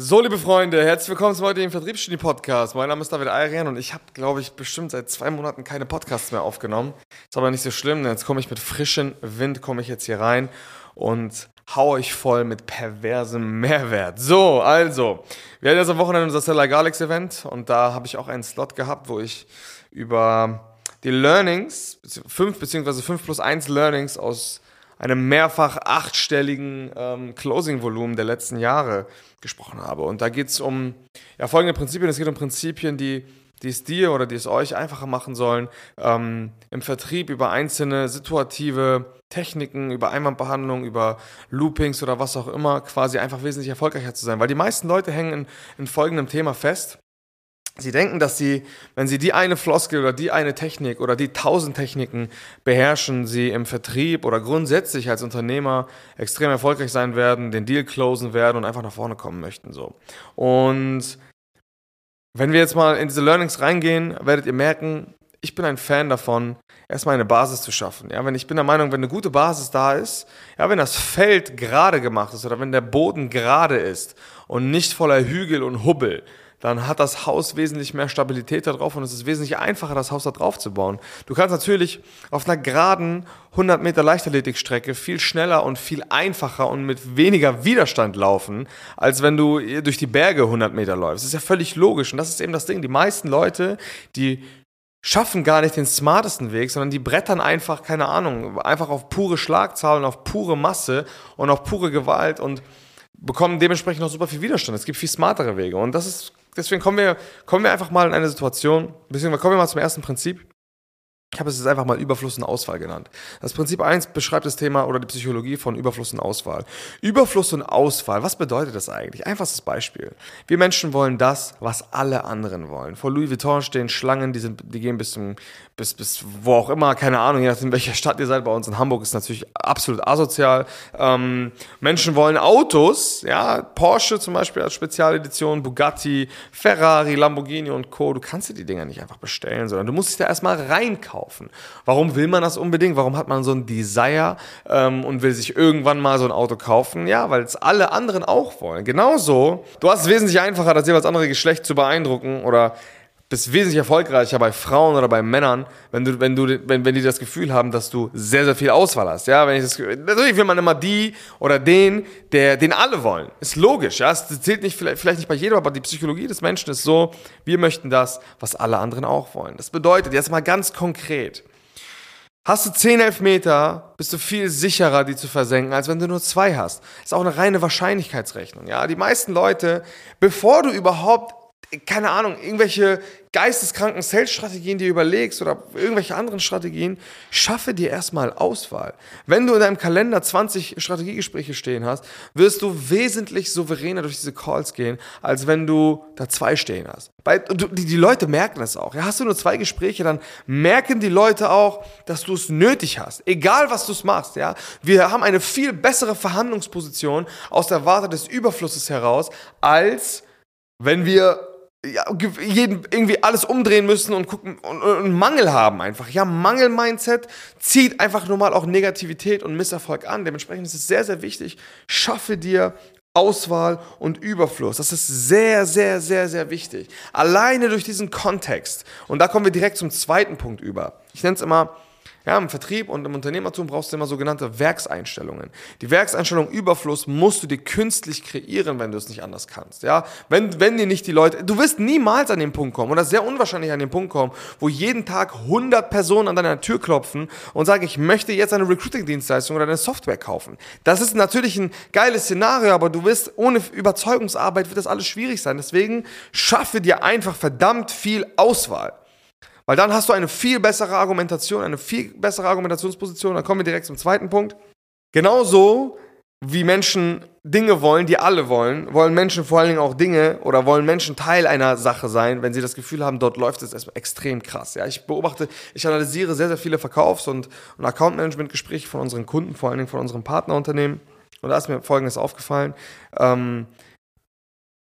So, liebe Freunde, herzlich willkommen zum heutigen Vertriebsstudie Podcast. Mein Name ist David Ayrian und ich habe, glaube ich, bestimmt seit zwei Monaten keine Podcasts mehr aufgenommen. Ist aber nicht so schlimm, denn jetzt komme ich mit frischem Wind, komme ich jetzt hier rein und hau euch voll mit perversem Mehrwert. So, also, wir hatten jetzt am Wochenende unser Seller Galax Event und da habe ich auch einen Slot gehabt, wo ich über die Learnings, fünf beziehungsweise fünf plus eins Learnings aus einem mehrfach achtstelligen ähm, Closing-Volumen der letzten Jahre gesprochen habe. Und da geht es um ja, folgende Prinzipien. Es geht um Prinzipien, die, die es dir oder die es euch einfacher machen sollen, ähm, im Vertrieb über einzelne situative Techniken, über Einwandbehandlung, über Loopings oder was auch immer, quasi einfach wesentlich erfolgreicher zu sein. Weil die meisten Leute hängen in, in folgendem Thema fest. Sie denken, dass sie, wenn sie die eine Floskel oder die eine Technik oder die tausend Techniken beherrschen, sie im Vertrieb oder grundsätzlich als Unternehmer extrem erfolgreich sein werden, den Deal closen werden und einfach nach vorne kommen möchten, so. Und wenn wir jetzt mal in diese Learnings reingehen, werdet ihr merken, ich bin ein Fan davon, erstmal eine Basis zu schaffen. Ja, wenn ich bin der Meinung, wenn eine gute Basis da ist, ja, wenn das Feld gerade gemacht ist oder wenn der Boden gerade ist und nicht voller Hügel und Hubbel, dann hat das Haus wesentlich mehr Stabilität da drauf und es ist wesentlich einfacher, das Haus da drauf zu bauen. Du kannst natürlich auf einer geraden 100 Meter Leichtathletikstrecke viel schneller und viel einfacher und mit weniger Widerstand laufen, als wenn du durch die Berge 100 Meter läufst. Das ist ja völlig logisch und das ist eben das Ding. Die meisten Leute, die schaffen gar nicht den smartesten Weg, sondern die brettern einfach, keine Ahnung, einfach auf pure Schlagzahlen, auf pure Masse und auf pure Gewalt und bekommen dementsprechend auch super viel Widerstand. Es gibt viel smartere Wege und das ist deswegen kommen wir, kommen wir einfach mal in eine Situation, beziehungsweise kommen wir mal zum ersten Prinzip. Ich habe es jetzt einfach mal Überfluss und Auswahl genannt. Das Prinzip 1 beschreibt das Thema oder die Psychologie von Überfluss und Auswahl. Überfluss und Auswahl, was bedeutet das eigentlich? Einfachstes Beispiel. Wir Menschen wollen das, was alle anderen wollen. Vor Louis Vuitton stehen Schlangen, die, sind, die gehen bis, zum, bis, bis wo auch immer, keine Ahnung, je nachdem, welcher Stadt ihr seid. Bei uns in Hamburg ist natürlich absolut asozial. Ähm, Menschen wollen Autos, ja, Porsche zum Beispiel als Spezialedition, Bugatti, Ferrari, Lamborghini und Co. Du kannst dir die Dinger nicht einfach bestellen, sondern du musst dich da erstmal reinkaufen kaufen. Warum will man das unbedingt? Warum hat man so ein Desire ähm, und will sich irgendwann mal so ein Auto kaufen? Ja, weil es alle anderen auch wollen. Genauso, du hast es wesentlich einfacher, das jeweils andere Geschlecht zu beeindrucken oder bist wesentlich erfolgreicher bei Frauen oder bei Männern, wenn du, wenn du, wenn, wenn die das Gefühl haben, dass du sehr, sehr viel Auswahl hast. Ja, wenn ich das, natürlich will man immer die oder den, der, den alle wollen. Ist logisch, ja. Es zählt nicht, vielleicht, vielleicht nicht bei jedem, aber die Psychologie des Menschen ist so, wir möchten das, was alle anderen auch wollen. Das bedeutet, jetzt mal ganz konkret. Hast du 10 Elfmeter, bist du viel sicherer, die zu versenken, als wenn du nur zwei hast. Ist auch eine reine Wahrscheinlichkeitsrechnung. Ja, die meisten Leute, bevor du überhaupt keine Ahnung, irgendwelche geisteskranken Sales-Strategien dir überlegst oder irgendwelche anderen Strategien, schaffe dir erstmal Auswahl. Wenn du in deinem Kalender 20 Strategiegespräche stehen hast, wirst du wesentlich souveräner durch diese Calls gehen, als wenn du da zwei stehen hast. Weil die, die Leute merken das auch. Ja, hast du nur zwei Gespräche, dann merken die Leute auch, dass du es nötig hast. Egal, was du machst. Ja? Wir haben eine viel bessere Verhandlungsposition aus der Warte des Überflusses heraus, als wenn wir ja, jeden irgendwie alles umdrehen müssen und gucken und, und Mangel haben einfach. Ja, Mangel-Mindset zieht einfach nur mal auch Negativität und Misserfolg an. Dementsprechend ist es sehr, sehr wichtig, schaffe dir Auswahl und Überfluss. Das ist sehr, sehr, sehr, sehr wichtig. Alleine durch diesen Kontext. Und da kommen wir direkt zum zweiten Punkt über. Ich nenne es immer ja, im Vertrieb und im Unternehmertum brauchst du immer sogenannte Werkseinstellungen. Die Werkseinstellung Überfluss musst du dir künstlich kreieren, wenn du es nicht anders kannst. Ja, wenn, wenn dir nicht die Leute, du wirst niemals an den Punkt kommen oder sehr unwahrscheinlich an den Punkt kommen, wo jeden Tag 100 Personen an deiner Tür klopfen und sagen, ich möchte jetzt eine Recruiting-Dienstleistung oder eine Software kaufen. Das ist natürlich ein geiles Szenario, aber du wirst ohne Überzeugungsarbeit wird das alles schwierig sein. Deswegen schaffe dir einfach verdammt viel Auswahl. Weil dann hast du eine viel bessere Argumentation, eine viel bessere Argumentationsposition. Dann kommen wir direkt zum zweiten Punkt. Genauso wie Menschen Dinge wollen, die alle wollen, wollen Menschen vor allen Dingen auch Dinge oder wollen Menschen Teil einer Sache sein, wenn sie das Gefühl haben, dort läuft es extrem krass. Ja, ich beobachte, ich analysiere sehr, sehr viele Verkaufs- und, und Account-Management-Gespräche von unseren Kunden, vor allen Dingen von unseren Partnerunternehmen. Und da ist mir Folgendes aufgefallen. Ähm,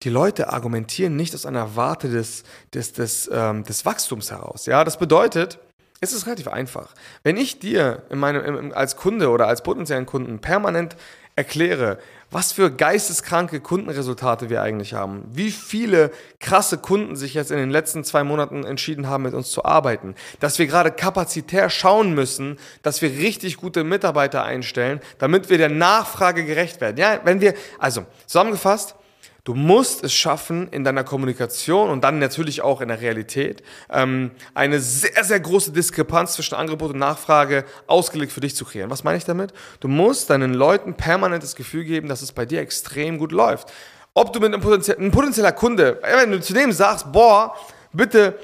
die Leute argumentieren nicht aus einer Warte des, des, des, ähm, des Wachstums heraus. Ja, das bedeutet, es ist relativ einfach. Wenn ich dir in meinem, im, als Kunde oder als potenziellen Kunden permanent erkläre, was für geisteskranke Kundenresultate wir eigentlich haben. Wie viele krasse Kunden sich jetzt in den letzten zwei Monaten entschieden haben, mit uns zu arbeiten. Dass wir gerade kapazitär schauen müssen, dass wir richtig gute Mitarbeiter einstellen, damit wir der Nachfrage gerecht werden. Ja, wenn wir, also zusammengefasst, Du musst es schaffen, in deiner Kommunikation und dann natürlich auch in der Realität ähm, eine sehr, sehr große Diskrepanz zwischen Angebot und Nachfrage ausgelegt für dich zu kreieren. Was meine ich damit? Du musst deinen Leuten permanent das Gefühl geben, dass es bei dir extrem gut läuft. Ob du mit einem, potenziell, ein potenzieller Kunde, wenn du zu dem sagst, boah, bitte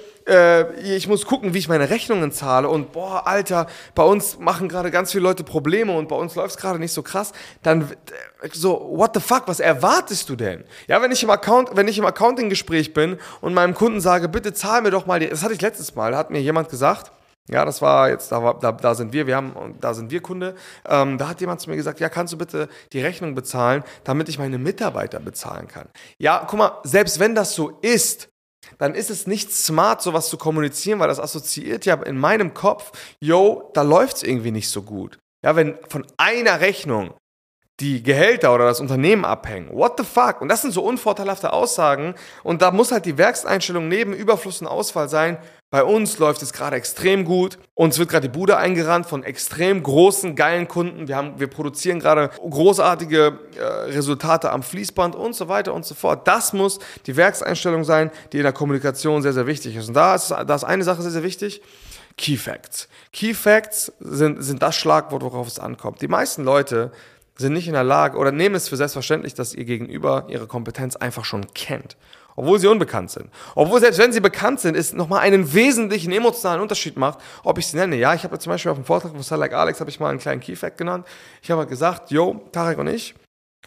ich muss gucken, wie ich meine Rechnungen zahle und boah, Alter, bei uns machen gerade ganz viele Leute Probleme und bei uns läuft es gerade nicht so krass, dann äh, so, what the fuck, was erwartest du denn? Ja, wenn ich im Account, wenn ich im Accounting-Gespräch bin und meinem Kunden sage, bitte zahl mir doch mal die, das hatte ich letztes Mal, da hat mir jemand gesagt, ja, das war jetzt, da, da, da sind wir, wir haben, da sind wir Kunde. Ähm, da hat jemand zu mir gesagt, ja, kannst du bitte die Rechnung bezahlen, damit ich meine Mitarbeiter bezahlen kann. Ja, guck mal, selbst wenn das so ist, dann ist es nicht smart, sowas zu kommunizieren, weil das assoziiert ja in meinem Kopf, yo, da läuft es irgendwie nicht so gut. Ja, wenn von einer Rechnung die Gehälter oder das Unternehmen abhängen. What the fuck? Und das sind so unvorteilhafte Aussagen. Und da muss halt die Werkseinstellung neben Überfluss und Ausfall sein. Bei uns läuft es gerade extrem gut. Uns wird gerade die Bude eingerannt von extrem großen, geilen Kunden. Wir, haben, wir produzieren gerade großartige äh, Resultate am Fließband und so weiter und so fort. Das muss die Werkseinstellung sein, die in der Kommunikation sehr, sehr wichtig ist. Und da ist, da ist eine Sache sehr, sehr wichtig. Key Facts. Key Facts sind, sind das Schlagwort, worauf es ankommt. Die meisten Leute sind nicht in der Lage oder nehmen es für selbstverständlich, dass ihr Gegenüber ihre Kompetenz einfach schon kennt. Obwohl sie unbekannt sind. Obwohl selbst wenn sie bekannt sind, es nochmal einen wesentlichen emotionalen Unterschied macht, ob ich sie nenne. Ja, ich habe zum Beispiel auf dem Vortrag von Like Alex habe ich mal einen kleinen Keyfact genannt. Ich habe gesagt, yo, Tarek und ich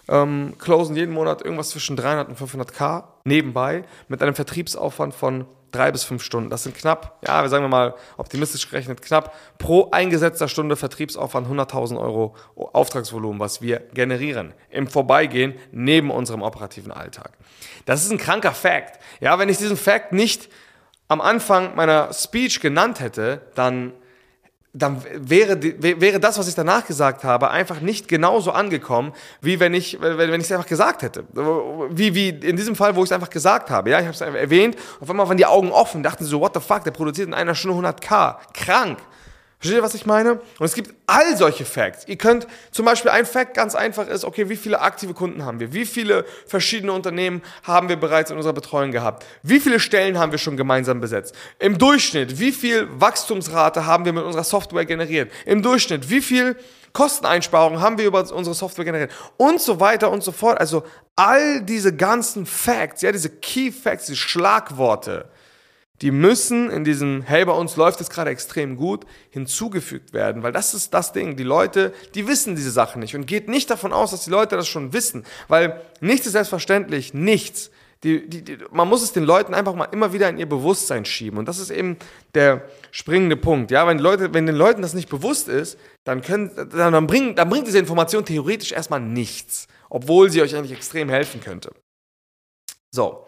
ähm, closen jeden Monat irgendwas zwischen 300 und 500k nebenbei mit einem Vertriebsaufwand von drei bis fünf Stunden. Das sind knapp, ja, wir sagen wir mal optimistisch gerechnet, knapp pro eingesetzter Stunde Vertriebsaufwand 100.000 Euro Auftragsvolumen, was wir generieren im Vorbeigehen neben unserem operativen Alltag. Das ist ein kranker Fact. Ja, wenn ich diesen Fact nicht am Anfang meiner Speech genannt hätte, dann dann wäre, wäre das, was ich danach gesagt habe, einfach nicht genauso angekommen, wie wenn ich wenn ich es einfach gesagt hätte. Wie, wie in diesem Fall, wo ich es einfach gesagt habe. Ja, ich habe es erwähnt, auf einmal waren die Augen offen, dachten so, what the fuck, der produziert in einer Stunde 100k. Krank. Versteht ihr, was ich meine? Und es gibt all solche Facts. Ihr könnt zum Beispiel ein Fact ganz einfach ist, okay, wie viele aktive Kunden haben wir? Wie viele verschiedene Unternehmen haben wir bereits in unserer Betreuung gehabt? Wie viele Stellen haben wir schon gemeinsam besetzt? Im Durchschnitt, wie viel Wachstumsrate haben wir mit unserer Software generiert? Im Durchschnitt, wie viel Kosteneinsparungen haben wir über unsere Software generiert? Und so weiter und so fort. Also all diese ganzen Facts, ja, diese Key Facts, diese Schlagworte, die müssen in diesem, hey, bei uns läuft es gerade extrem gut, hinzugefügt werden, weil das ist das Ding. Die Leute, die wissen diese Sachen nicht und geht nicht davon aus, dass die Leute das schon wissen, weil nichts ist selbstverständlich, nichts. Die, die, die, man muss es den Leuten einfach mal immer wieder in ihr Bewusstsein schieben und das ist eben der springende Punkt. Ja, wenn die Leute, wenn den Leuten das nicht bewusst ist, dann können, dann, dann bringt, dann bringt diese Information theoretisch erstmal nichts, obwohl sie euch eigentlich extrem helfen könnte. So.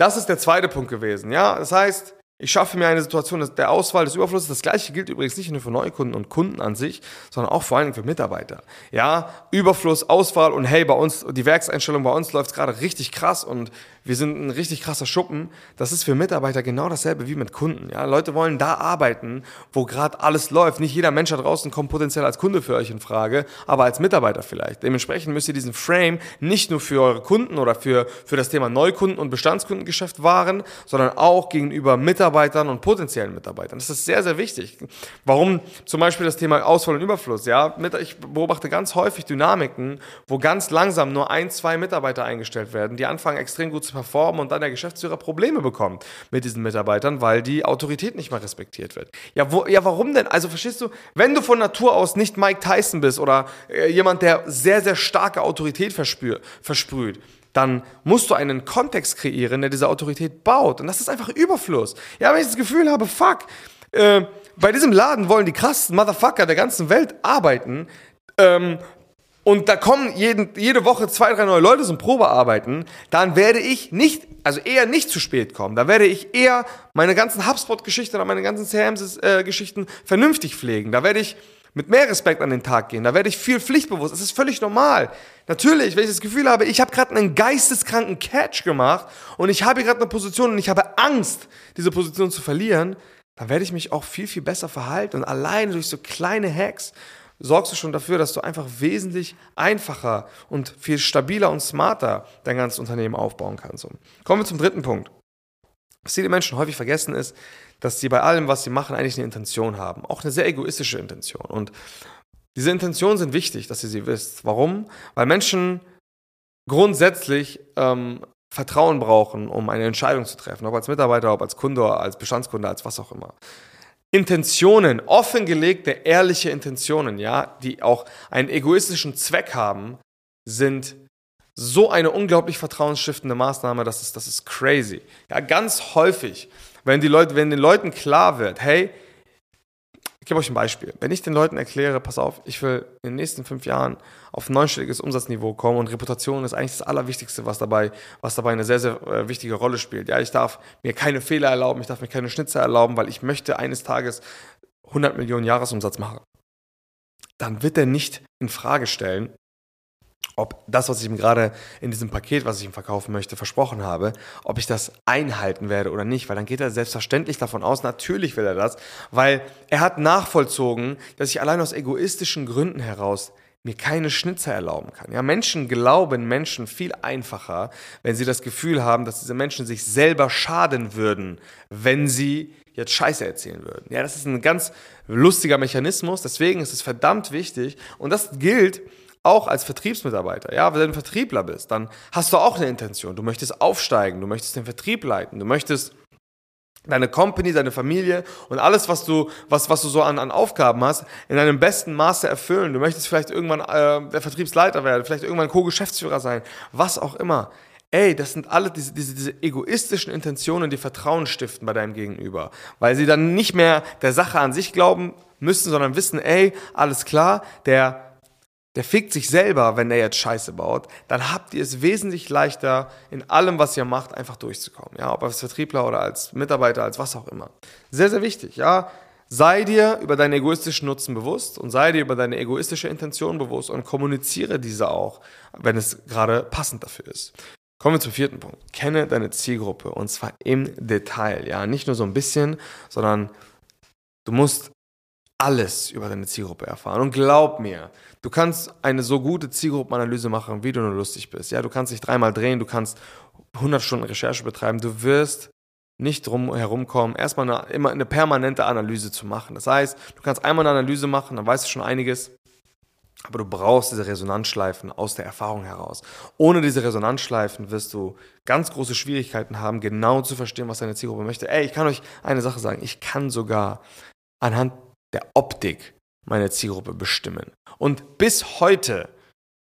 Das ist der zweite Punkt gewesen. Ja, das heißt, ich schaffe mir eine Situation der Auswahl des Überflusses. Das gleiche gilt übrigens nicht nur für Neukunden und Kunden an sich, sondern auch vor allen Dingen für Mitarbeiter. Ja, Überfluss, Auswahl und hey, bei uns, die Werkseinstellung bei uns läuft gerade richtig krass und wir sind ein richtig krasser Schuppen. Das ist für Mitarbeiter genau dasselbe wie mit Kunden. Ja, Leute wollen da arbeiten, wo gerade alles läuft. Nicht jeder Mensch da draußen kommt potenziell als Kunde für euch in Frage, aber als Mitarbeiter vielleicht. Dementsprechend müsst ihr diesen Frame nicht nur für eure Kunden oder für, für das Thema Neukunden und Bestandskundengeschäft wahren, sondern auch gegenüber Mitarbeitern und potenziellen Mitarbeitern. Das ist sehr, sehr wichtig. Warum zum Beispiel das Thema Ausfall und Überfluss? Ja, ich beobachte ganz häufig Dynamiken, wo ganz langsam nur ein, zwei Mitarbeiter eingestellt werden, die anfangen extrem gut zu performen und dann der Geschäftsführer Probleme bekommt mit diesen Mitarbeitern, weil die Autorität nicht mehr respektiert wird. Ja, wo, ja warum denn? Also verstehst du, wenn du von Natur aus nicht Mike Tyson bist oder äh, jemand, der sehr, sehr starke Autorität verspür, versprüht, dann musst du einen Kontext kreieren, der diese Autorität baut. Und das ist einfach Überfluss. Ja, wenn ich das Gefühl habe, fuck, äh, bei diesem Laden wollen die krassen Motherfucker der ganzen Welt arbeiten, ähm, und da kommen jeden, jede Woche zwei, drei neue Leute zum Probearbeiten, dann werde ich nicht, also eher nicht zu spät kommen. Da werde ich eher meine ganzen HubSpot-Geschichten oder meine ganzen CRM-Geschichten vernünftig pflegen. Da werde ich mit mehr Respekt an den Tag gehen. Da werde ich viel pflichtbewusst. Es ist völlig normal. Natürlich, wenn ich das Gefühl habe, ich habe gerade einen geisteskranken Catch gemacht und ich habe gerade eine Position und ich habe Angst, diese Position zu verlieren, dann werde ich mich auch viel, viel besser verhalten. Und alleine durch so kleine Hacks sorgst du schon dafür, dass du einfach wesentlich einfacher und viel stabiler und smarter dein ganzes Unternehmen aufbauen kannst. Kommen wir zum dritten Punkt. Was viele Menschen häufig vergessen ist, dass sie bei allem, was sie machen, eigentlich eine Intention haben. Auch eine sehr egoistische Intention. Und diese Intentionen sind wichtig, dass ihr sie wisst. Warum? Weil Menschen grundsätzlich ähm, Vertrauen brauchen, um eine Entscheidung zu treffen. Ob als Mitarbeiter, ob als Kunde, als Bestandskunde, als was auch immer. Intentionen, offengelegte, ehrliche Intentionen, ja, die auch einen egoistischen Zweck haben, sind so eine unglaublich vertrauensstiftende Maßnahme, das ist, das ist crazy. Ja, ganz häufig, wenn, die Leute, wenn den Leuten klar wird, hey, ich gebe euch ein Beispiel. Wenn ich den Leuten erkläre, pass auf, ich will in den nächsten fünf Jahren auf ein neunstelliges Umsatzniveau kommen und Reputation ist eigentlich das Allerwichtigste, was dabei, was dabei eine sehr, sehr äh, wichtige Rolle spielt. Ja, ich darf mir keine Fehler erlauben, ich darf mir keine Schnitzer erlauben, weil ich möchte eines Tages 100 Millionen Jahresumsatz machen. Dann wird er nicht in Frage stellen, ob das, was ich ihm gerade in diesem Paket, was ich ihm verkaufen möchte, versprochen habe, ob ich das einhalten werde oder nicht, weil dann geht er selbstverständlich davon aus, natürlich will er das, weil er hat nachvollzogen, dass ich allein aus egoistischen Gründen heraus mir keine Schnitzer erlauben kann. Ja, Menschen glauben Menschen viel einfacher, wenn sie das Gefühl haben, dass diese Menschen sich selber schaden würden, wenn sie jetzt Scheiße erzählen würden. Ja, das ist ein ganz lustiger Mechanismus, deswegen ist es verdammt wichtig und das gilt auch als Vertriebsmitarbeiter, ja, wenn du ein Vertriebler bist, dann hast du auch eine Intention. Du möchtest aufsteigen, du möchtest den Vertrieb leiten, du möchtest deine Company, deine Familie und alles, was du, was, was du so an, an Aufgaben hast, in deinem besten Maße erfüllen. Du möchtest vielleicht irgendwann äh, der Vertriebsleiter werden, vielleicht irgendwann Co-Geschäftsführer sein, was auch immer. Ey, das sind alle diese, diese, diese egoistischen Intentionen, die Vertrauen stiften bei deinem Gegenüber. Weil sie dann nicht mehr der Sache an sich glauben müssen, sondern wissen, ey, alles klar, der der fickt sich selber, wenn der jetzt Scheiße baut, dann habt ihr es wesentlich leichter, in allem, was ihr macht, einfach durchzukommen. Ja, ob als Vertriebler oder als Mitarbeiter, als was auch immer. Sehr, sehr wichtig, ja. Sei dir über deinen egoistischen Nutzen bewusst und sei dir über deine egoistische Intention bewusst und kommuniziere diese auch, wenn es gerade passend dafür ist. Kommen wir zum vierten Punkt. Kenne deine Zielgruppe und zwar im Detail. Ja, nicht nur so ein bisschen, sondern du musst alles über deine Zielgruppe erfahren. Und glaub mir, du kannst eine so gute Zielgruppenanalyse machen, wie du nur lustig bist. Ja, du kannst dich dreimal drehen, du kannst 100 Stunden Recherche betreiben, du wirst nicht drum herumkommen, erstmal eine, immer eine permanente Analyse zu machen. Das heißt, du kannst einmal eine Analyse machen, dann weißt du schon einiges, aber du brauchst diese Resonanzschleifen aus der Erfahrung heraus. Ohne diese Resonanzschleifen wirst du ganz große Schwierigkeiten haben, genau zu verstehen, was deine Zielgruppe möchte. Ey, ich kann euch eine Sache sagen, ich kann sogar anhand der Optik meine Zielgruppe bestimmen. Und bis heute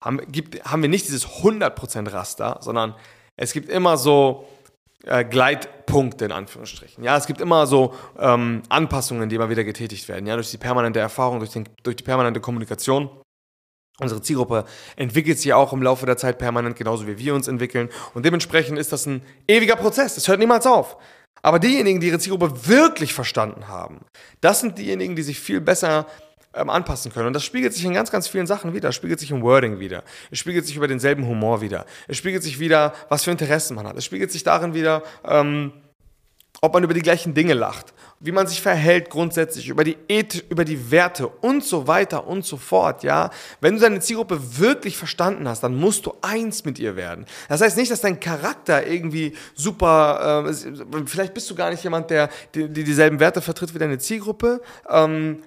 haben, gibt, haben wir nicht dieses 100% Raster, sondern es gibt immer so äh, Gleitpunkte in Anführungsstrichen. Ja, es gibt immer so ähm, Anpassungen, die immer wieder getätigt werden. Ja, durch die permanente Erfahrung, durch, den, durch die permanente Kommunikation. Unsere Zielgruppe entwickelt sich auch im Laufe der Zeit permanent, genauso wie wir uns entwickeln. Und dementsprechend ist das ein ewiger Prozess. Es hört niemals auf. Aber diejenigen, die ihre Zielgruppe wirklich verstanden haben, das sind diejenigen, die sich viel besser ähm, anpassen können. Und das spiegelt sich in ganz, ganz vielen Sachen wieder. Es spiegelt sich im Wording wieder. Es spiegelt sich über denselben Humor wieder. Es spiegelt sich wieder, was für Interessen man hat. Es spiegelt sich darin wieder, ähm, ob man über die gleichen Dinge lacht, wie man sich verhält grundsätzlich, über die Ethik, über die Werte und so weiter und so fort, ja. Wenn du deine Zielgruppe wirklich verstanden hast, dann musst du eins mit ihr werden. Das heißt nicht, dass dein Charakter irgendwie super, äh, vielleicht bist du gar nicht jemand, der die, die dieselben Werte vertritt wie deine Zielgruppe, ähm,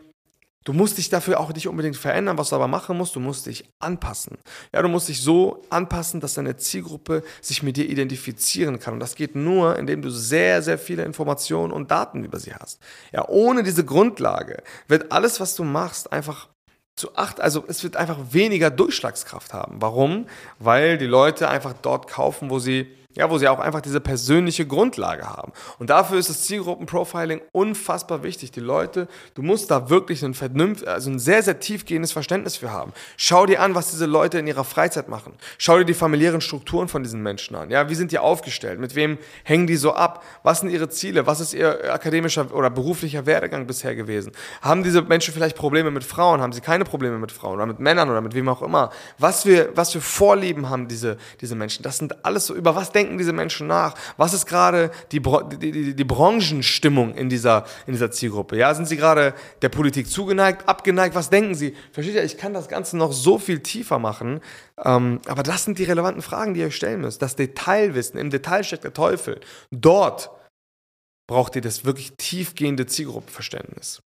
Du musst dich dafür auch nicht unbedingt verändern, was du aber machen musst, du musst dich anpassen. Ja, du musst dich so anpassen, dass deine Zielgruppe sich mit dir identifizieren kann. Und das geht nur, indem du sehr, sehr viele Informationen und Daten über sie hast. Ja, ohne diese Grundlage wird alles, was du machst, einfach zu acht, also es wird einfach weniger Durchschlagskraft haben. Warum? Weil die Leute einfach dort kaufen, wo sie ja, wo sie auch einfach diese persönliche Grundlage haben. Und dafür ist das Zielgruppenprofiling unfassbar wichtig. Die Leute, du musst da wirklich ein vernünft, also ein sehr, sehr tiefgehendes Verständnis für haben. Schau dir an, was diese Leute in ihrer Freizeit machen. Schau dir die familiären Strukturen von diesen Menschen an. Ja, wie sind die aufgestellt? Mit wem hängen die so ab? Was sind ihre Ziele? Was ist ihr akademischer oder beruflicher Werdegang bisher gewesen? Haben diese Menschen vielleicht Probleme mit Frauen? Haben sie keine Probleme mit Frauen oder mit Männern oder mit wem auch immer? Was für, was für Vorlieben haben diese, diese Menschen? Das sind alles so, über was denken diese Menschen nach? Was ist gerade die, die, die, die Branchenstimmung in dieser, in dieser Zielgruppe? Ja, sind sie gerade der Politik zugeneigt, abgeneigt? Was denken sie? Versteht ihr, ich kann das Ganze noch so viel tiefer machen, ähm, aber das sind die relevanten Fragen, die ihr euch stellen müsst. Das Detailwissen, im Detail steckt der Teufel. Dort braucht ihr das wirklich tiefgehende Zielgruppenverständnis.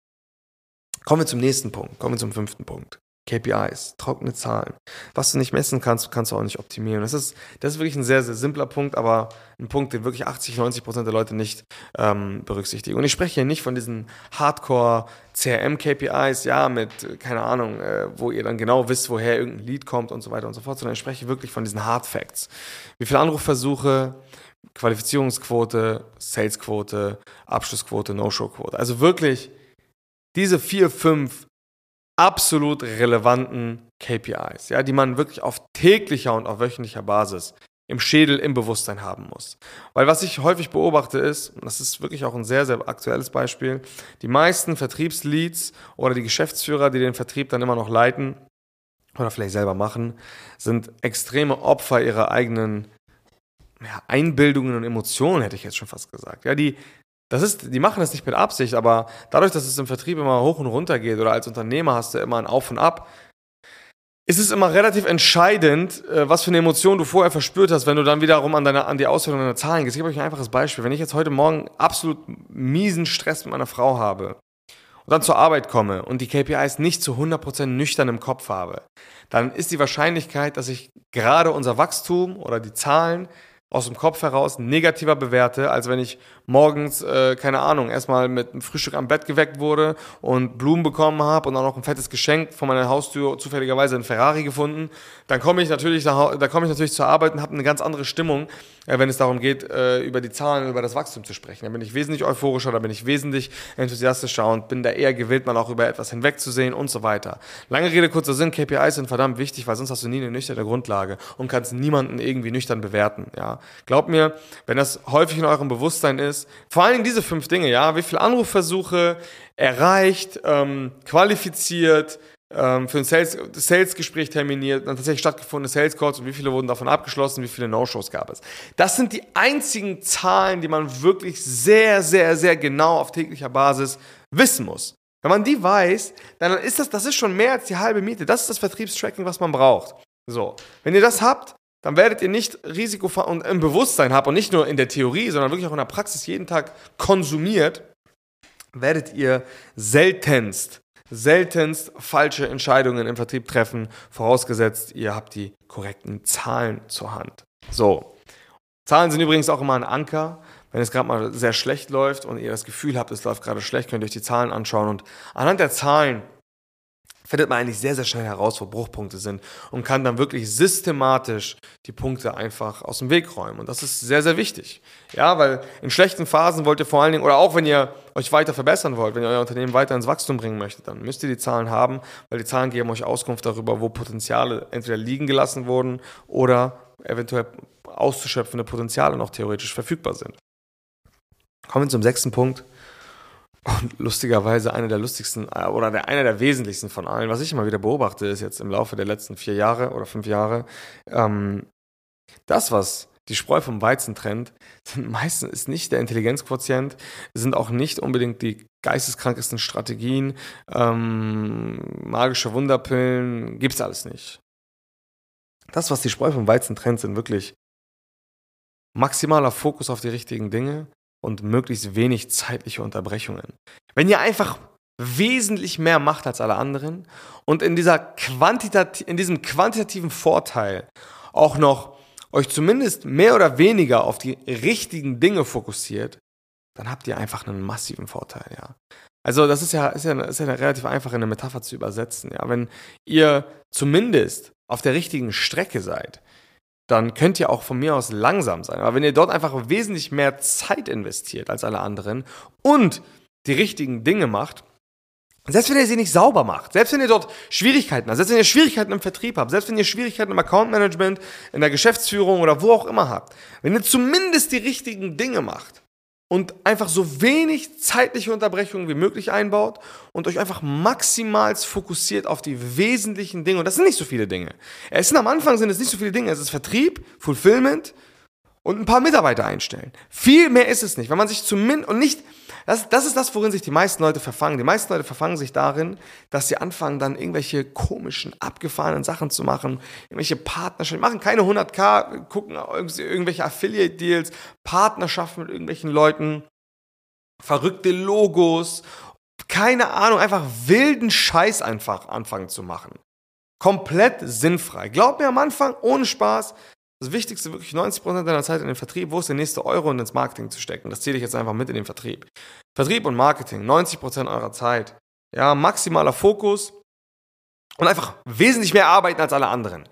Kommen wir zum nächsten Punkt, kommen wir zum fünften Punkt. KPIs, trockene Zahlen. Was du nicht messen kannst, kannst du auch nicht optimieren. Das ist, das ist wirklich ein sehr, sehr simpler Punkt, aber ein Punkt, den wirklich 80, 90 Prozent der Leute nicht ähm, berücksichtigen. Und ich spreche hier nicht von diesen Hardcore-CRM-KPIs, ja, mit, keine Ahnung, äh, wo ihr dann genau wisst, woher irgendein Lead kommt und so weiter und so fort, sondern ich spreche wirklich von diesen Hard Facts. Wie viele Anrufversuche, Qualifizierungsquote, Salesquote, Abschlussquote, No-Show-Quote. Also wirklich diese vier, fünf absolut relevanten KPIs, ja, die man wirklich auf täglicher und auf wöchentlicher Basis im Schädel, im Bewusstsein haben muss. Weil was ich häufig beobachte ist, und das ist wirklich auch ein sehr, sehr aktuelles Beispiel, die meisten Vertriebsleads oder die Geschäftsführer, die den Vertrieb dann immer noch leiten oder vielleicht selber machen, sind extreme Opfer ihrer eigenen ja, Einbildungen und Emotionen, hätte ich jetzt schon fast gesagt. Ja, die das ist, die machen das nicht mit Absicht, aber dadurch, dass es im Vertrieb immer hoch und runter geht oder als Unternehmer hast du immer ein Auf und Ab, ist es immer relativ entscheidend, äh, was für eine Emotion du vorher verspürt hast, wenn du dann wiederum an, deine, an die Auswertung deiner Zahlen gehst. Ich gebe euch ein einfaches Beispiel. Wenn ich jetzt heute Morgen absolut miesen Stress mit meiner Frau habe und dann zur Arbeit komme und die KPIs nicht zu 100% nüchtern im Kopf habe, dann ist die Wahrscheinlichkeit, dass ich gerade unser Wachstum oder die Zahlen aus dem Kopf heraus negativer bewerte, als wenn ich morgens, äh, keine Ahnung, erstmal mit einem Frühstück am Bett geweckt wurde und Blumen bekommen habe und auch noch ein fettes Geschenk von meiner Haustür zufälligerweise ein Ferrari gefunden, dann komme ich natürlich, da, da komme ich natürlich zur Arbeit und habe eine ganz andere Stimmung, äh, wenn es darum geht, äh, über die Zahlen, über das Wachstum zu sprechen. Da bin ich wesentlich euphorischer, da bin ich wesentlich enthusiastischer und bin da eher gewillt, mal auch über etwas hinwegzusehen und so weiter. Lange Rede, kurzer Sinn, KPIs sind verdammt wichtig, weil sonst hast du nie eine nüchterne Grundlage und kannst niemanden irgendwie nüchtern bewerten. Ja. Glaubt mir, wenn das häufig in eurem Bewusstsein ist, vor allen Dingen diese fünf Dinge, ja, wie viele Anrufversuche erreicht, ähm, qualifiziert, ähm, für ein Sales, Sales-Gespräch terminiert, dann tatsächlich stattgefundene Sales Calls und wie viele wurden davon abgeschlossen, wie viele No-Shows gab es. Das sind die einzigen Zahlen, die man wirklich sehr, sehr, sehr genau auf täglicher Basis wissen muss. Wenn man die weiß, dann ist das, das ist schon mehr als die halbe Miete. Das ist das Vertriebstracking, was man braucht. So. Wenn ihr das habt, dann werdet ihr nicht Risiko und im Bewusstsein habt und nicht nur in der Theorie, sondern wirklich auch in der Praxis jeden Tag konsumiert, werdet ihr seltenst, seltenst falsche Entscheidungen im Vertrieb treffen, vorausgesetzt, ihr habt die korrekten Zahlen zur Hand. So. Zahlen sind übrigens auch immer ein Anker. Wenn es gerade mal sehr schlecht läuft und ihr das Gefühl habt, es läuft gerade schlecht, könnt ihr euch die Zahlen anschauen und anhand der Zahlen findet man eigentlich sehr, sehr schnell heraus, wo Bruchpunkte sind und kann dann wirklich systematisch die Punkte einfach aus dem Weg räumen. Und das ist sehr, sehr wichtig. Ja, weil in schlechten Phasen wollt ihr vor allen Dingen, oder auch wenn ihr euch weiter verbessern wollt, wenn ihr euer Unternehmen weiter ins Wachstum bringen möchtet, dann müsst ihr die Zahlen haben, weil die Zahlen geben euch Auskunft darüber, wo Potenziale entweder liegen gelassen wurden oder eventuell auszuschöpfende Potenziale noch theoretisch verfügbar sind. Kommen wir zum sechsten Punkt. Und lustigerweise einer der lustigsten äh, oder der, einer der wesentlichsten von allen, was ich immer wieder beobachte, ist jetzt im Laufe der letzten vier Jahre oder fünf Jahre, ähm, das, was die Spreu vom Weizen trennt, sind meistens ist nicht der Intelligenzquotient, sind auch nicht unbedingt die geisteskrankesten Strategien, ähm, magische Wunderpillen, gibt's alles nicht. Das, was die Spreu vom Weizen trennt, sind wirklich maximaler Fokus auf die richtigen Dinge, und möglichst wenig zeitliche Unterbrechungen. Wenn ihr einfach wesentlich mehr macht als alle anderen und in, dieser Quantitat in diesem quantitativen Vorteil auch noch euch zumindest mehr oder weniger auf die richtigen Dinge fokussiert, dann habt ihr einfach einen massiven Vorteil, ja. Also das ist ja, ist ja, ist ja relativ einfach in eine Metapher zu übersetzen, ja. Wenn ihr zumindest auf der richtigen Strecke seid, dann könnt ihr auch von mir aus langsam sein. Aber wenn ihr dort einfach wesentlich mehr Zeit investiert als alle anderen und die richtigen Dinge macht, selbst wenn ihr sie nicht sauber macht, selbst wenn ihr dort Schwierigkeiten habt, selbst wenn ihr Schwierigkeiten im Vertrieb habt, selbst wenn ihr Schwierigkeiten im Accountmanagement, in der Geschäftsführung oder wo auch immer habt, wenn ihr zumindest die richtigen Dinge macht und einfach so wenig zeitliche Unterbrechungen wie möglich einbaut und euch einfach maximal fokussiert auf die wesentlichen Dinge. Und das sind nicht so viele Dinge. Es sind am Anfang sind es nicht so viele Dinge. Es ist Vertrieb, Fulfillment und ein paar Mitarbeiter einstellen. Viel mehr ist es nicht. Wenn man sich zumindest und nicht das, das ist das, worin sich die meisten Leute verfangen. Die meisten Leute verfangen sich darin, dass sie anfangen, dann irgendwelche komischen, abgefahrenen Sachen zu machen, irgendwelche Partnerschaften, machen keine 100k, gucken irgendwelche Affiliate-Deals, Partnerschaften mit irgendwelchen Leuten, verrückte Logos, keine Ahnung, einfach wilden Scheiß einfach anfangen zu machen. Komplett sinnfrei. Glaub mir am Anfang, ohne Spaß, das Wichtigste, wirklich 90% deiner Zeit in den Vertrieb, wo ist der nächste Euro und ins Marketing zu stecken. Das zähle ich jetzt einfach mit in den Vertrieb. Vertrieb und Marketing, 90% eurer Zeit. Ja, maximaler Fokus und einfach wesentlich mehr arbeiten als alle anderen.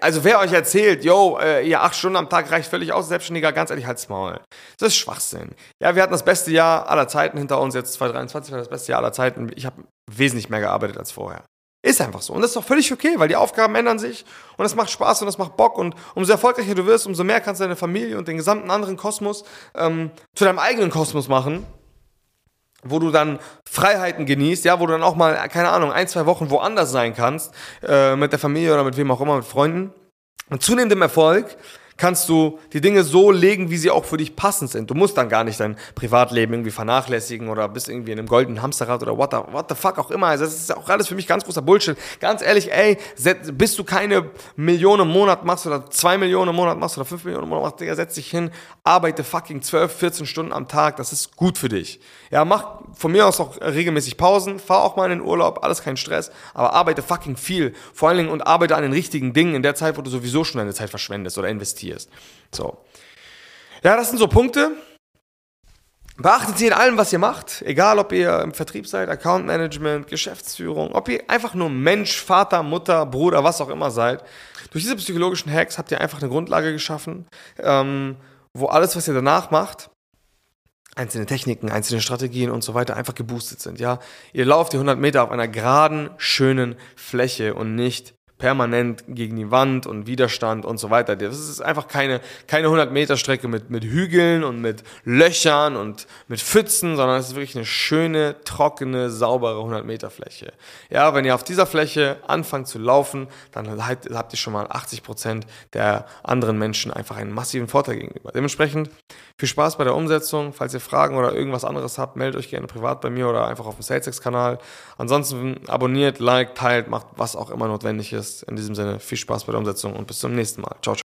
Also wer euch erzählt, yo, äh, ihr acht Stunden am Tag reicht völlig aus, Selbstständiger, ganz ehrlich, halt's Maul. Das ist Schwachsinn. Ja, wir hatten das beste Jahr aller Zeiten hinter uns, jetzt 2023 war das beste Jahr aller Zeiten. Ich habe wesentlich mehr gearbeitet als vorher. Ist einfach so. Und das ist doch völlig okay, weil die Aufgaben ändern sich und es macht Spaß und es macht Bock. Und umso erfolgreicher du wirst, umso mehr kannst du deine Familie und den gesamten anderen Kosmos ähm, zu deinem eigenen Kosmos machen, wo du dann Freiheiten genießt, ja, wo du dann auch mal, keine Ahnung, ein, zwei Wochen woanders sein kannst, äh, mit der Familie oder mit wem auch immer, mit Freunden. Mit zunehmendem Erfolg kannst du die Dinge so legen, wie sie auch für dich passend sind. Du musst dann gar nicht dein Privatleben irgendwie vernachlässigen oder bist irgendwie in einem goldenen Hamsterrad oder what the, what the fuck auch immer. Also das ist auch alles für mich ganz großer Bullshit. Ganz ehrlich, ey, bis du keine Millionen im Monat machst oder zwei Millionen im Monat machst oder fünf Millionen im Monat machst, Digga, setz dich hin, arbeite fucking 12, 14 Stunden am Tag. Das ist gut für dich. Ja, mach von mir aus auch regelmäßig Pausen, fahr auch mal in den Urlaub, alles kein Stress, aber arbeite fucking viel. Vor allen Dingen und arbeite an den richtigen Dingen in der Zeit, wo du sowieso schon deine Zeit verschwendest oder investierst. So. Ja, das sind so Punkte. Beachtet sie in allem, was ihr macht, egal ob ihr im Vertrieb seid, Account Management, Geschäftsführung, ob ihr einfach nur Mensch, Vater, Mutter, Bruder, was auch immer seid. Durch diese psychologischen Hacks habt ihr einfach eine Grundlage geschaffen, ähm, wo alles, was ihr danach macht, einzelne Techniken, einzelne Strategien und so weiter einfach geboostet sind. Ja, ihr lauft die 100 Meter auf einer geraden, schönen Fläche und nicht permanent gegen die Wand und Widerstand und so weiter. Das ist einfach keine, keine 100 Meter Strecke mit, mit Hügeln und mit Löchern und mit Pfützen, sondern es ist wirklich eine schöne, trockene, saubere 100 Meter Fläche. Ja, wenn ihr auf dieser Fläche anfangt zu laufen, dann habt ihr schon mal 80 Prozent der anderen Menschen einfach einen massiven Vorteil gegenüber. Dementsprechend viel Spaß bei der Umsetzung. Falls ihr Fragen oder irgendwas anderes habt, meldet euch gerne privat bei mir oder einfach auf dem SalesX-Kanal. Ansonsten abonniert, liked, teilt, macht was auch immer notwendig ist. In diesem Sinne viel Spaß bei der Umsetzung und bis zum nächsten Mal. Ciao, ciao.